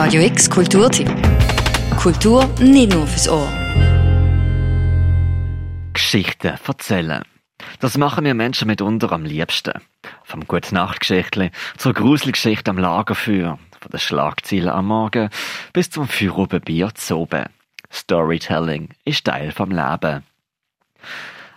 Radio X Kulturtipp. Kultur nicht nur fürs Ohr. Geschichten erzählen. Das machen wir Menschen mitunter am liebsten. Vom Gute-Nacht-Geschichtli zur Gruselgeschichte am Lagerfeuer, von den Schlagzeilen am Morgen bis zum Feueroben Bier zu oben. Storytelling ist Teil vom Leben.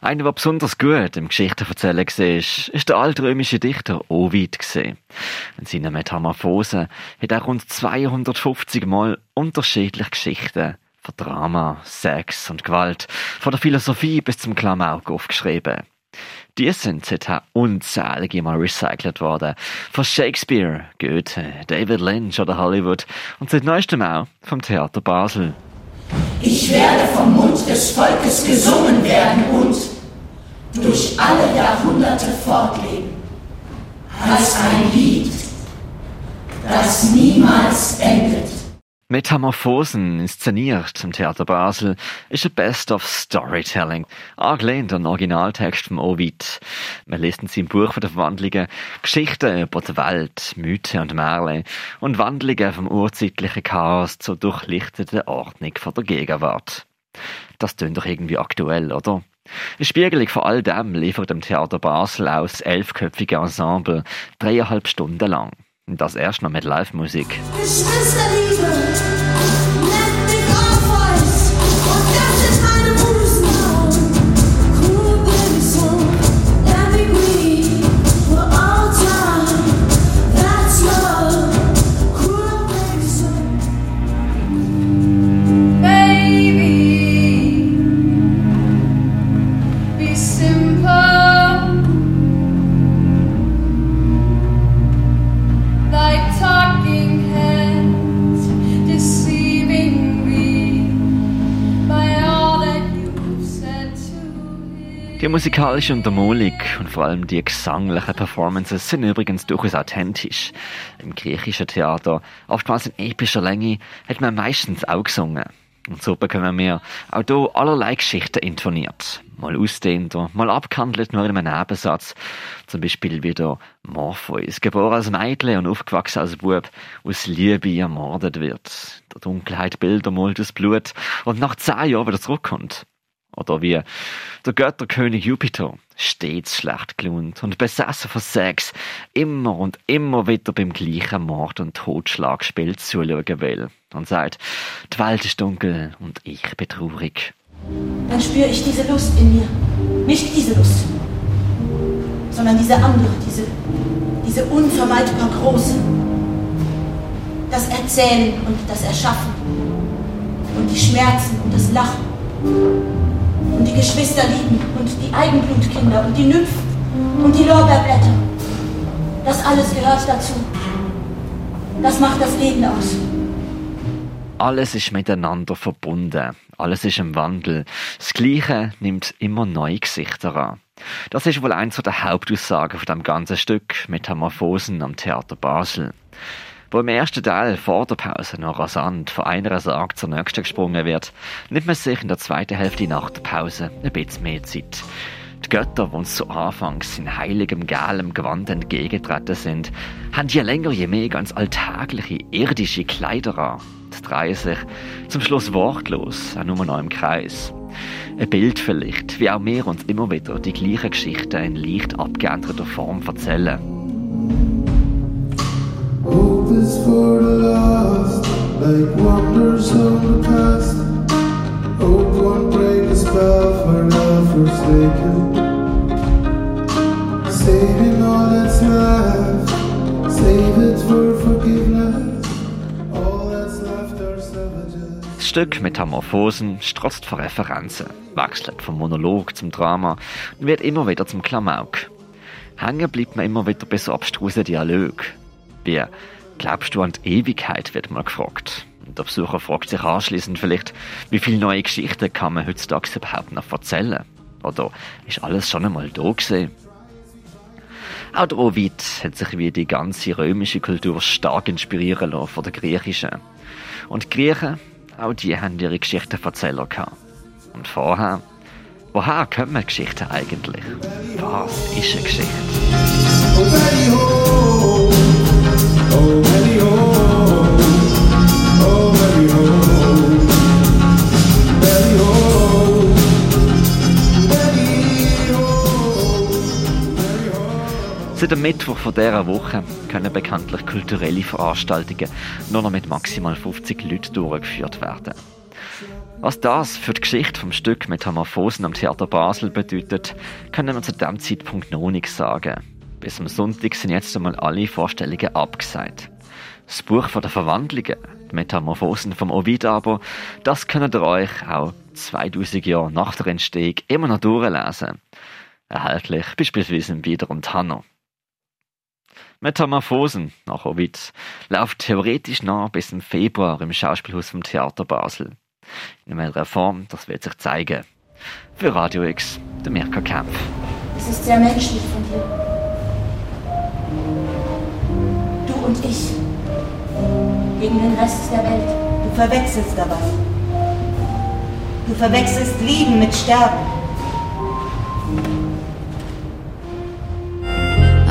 Einer, der besonders gut im Geschichtenverzählen war, ist der altrömische Dichter Ovid. In seinen Metamorphosen hat er rund 250 Mal unterschiedliche Geschichten von Drama, Sex und Gewalt, von der Philosophie bis zum Klamauk aufgeschrieben. Die sind seither unzählige Mal recycelt worden. Von Shakespeare, Goethe, David Lynch oder Hollywood und seit neuestem auch vom Theater Basel. Ich werde vom Mund des Volkes gesungen werden und durch alle Jahrhunderte fortleben. Als ein Lied, das niemals endet. Metamorphosen, inszeniert zum Theater Basel, ist ein Best of Storytelling, angelehnt an den Originaltext vom Ovid. Man liest in seinem Buch von den Verwandlungen Geschichten über die Welt, Mythen und Märchen und Wandlungen vom urzeitlichen Chaos zur durchlichteten Ordnung von der Gegenwart. Das klingt doch irgendwie aktuell, oder? Eine Spiegelung von all dem liefert dem Theater Basel aus elfköpfige Ensemble dreieinhalb Stunden lang. Und das erst noch mit Live-Musik. Die musikalische Untermalung und vor allem die gesanglichen Performances sind übrigens durchaus authentisch. Im griechischen Theater, oftmals in epischer Länge, hat man meistens auch gesungen. Und so bekommen wir auch hier allerlei Geschichten intoniert. Mal ausdehnter, mal abgehandelt nur in einem Nebensatz. Zum Beispiel wieder Morpheus, geboren als Mädchen und aufgewachsen als Bub, aus Liebe ermordet wird. Der Dunkelheit Bilder malt das Blut und nach zehn Jahren wieder zurückkommt. Oder wie der Götterkönig Jupiter, stets schlecht gelohnt und besessen von Sex, immer und immer wieder beim gleichen Mord- und Totschlagspiel zuschauen will und sagt, die Welt ist dunkel und ich bin traurig. Dann spüre ich diese Lust in mir. Nicht diese Lust, sondern diese andere, diese, diese unvermeidbar große. Das Erzählen und das Erschaffen und die Schmerzen und das Lachen und die Geschwister lieben und die Eigenblutkinder und die Nymphen und die Lorbeerblätter. Das alles gehört dazu. Das macht das Leben aus. Alles ist miteinander verbunden. Alles ist im Wandel. Das Gleiche nimmt immer neue Gesichter an. Das ist wohl eins der Hauptaussagen von dem ganzen Stück Metamorphosen am Theater Basel wo im ersten Teil vor der Pause noch rasant von einer Sage zur nächsten gesprungen wird, nimmt man sich in der zweiten Hälfte nach der Pause ein bisschen mehr Zeit. Die Götter, die uns zu Anfangs in heiligem, gelem Gewand entgegengetreten sind, haben je länger je mehr ganz alltägliche, irdische Kleider an. Sie drehen sich zum Schluss wortlos, auch nur noch im Kreis. Ein Bild vielleicht, wie auch wir uns immer wieder die gleichen Geschichten in leicht abgeänderter Form erzählen. Das Stück Metamorphosen strotzt von Referenzen, wechselt vom Monolog zum Drama und wird immer wieder zum Klamauk. Hängen bleibt man immer wieder bei so abstrusen Dialog. Wie glaubst du an die Ewigkeit, wird mal gefragt. Und der Besucher fragt sich anschließend vielleicht, wie viele neue Geschichten kann man heutzutage überhaupt noch erzählen? Oder ist alles schon einmal da gewesen? Auch der Ovid hat sich wie die ganze römische Kultur stark inspirieren lassen von der griechischen. Und die Griechen, auch die haben ihre Geschichtenverzähler gehabt. Und vorher, woher kommen Geschichten eigentlich? Was ist eine Geschichte? Seit dem Mittwoch von dieser Woche können bekanntlich kulturelle Veranstaltungen nur noch mit maximal 50 Leuten durchgeführt werden. Was das für die Geschichte vom Stück Metamorphosen am Theater Basel bedeutet, können wir zu dem Zeitpunkt noch nicht sagen. Bis am Sonntag sind jetzt einmal alle Vorstellungen abgesagt. Das Buch von der Verwandlungen, die Metamorphosen vom Ovid aber, das könnt ihr euch auch 2000 Jahre nach der Entstehung immer noch durchlesen. Erhältlich beispielsweise im Wiederum Tanner. Metamorphosen nach Ovid läuft theoretisch noch bis im Februar im Schauspielhaus vom Theater Basel. In welcher Form, das wird sich zeigen. Für Radio X, der Mirka Kempf. Es ist sehr menschlich von dir. Du und ich. Gegen den Rest der Welt. Du verwechselst da was. Du verwechselst Lieben mit Sterben.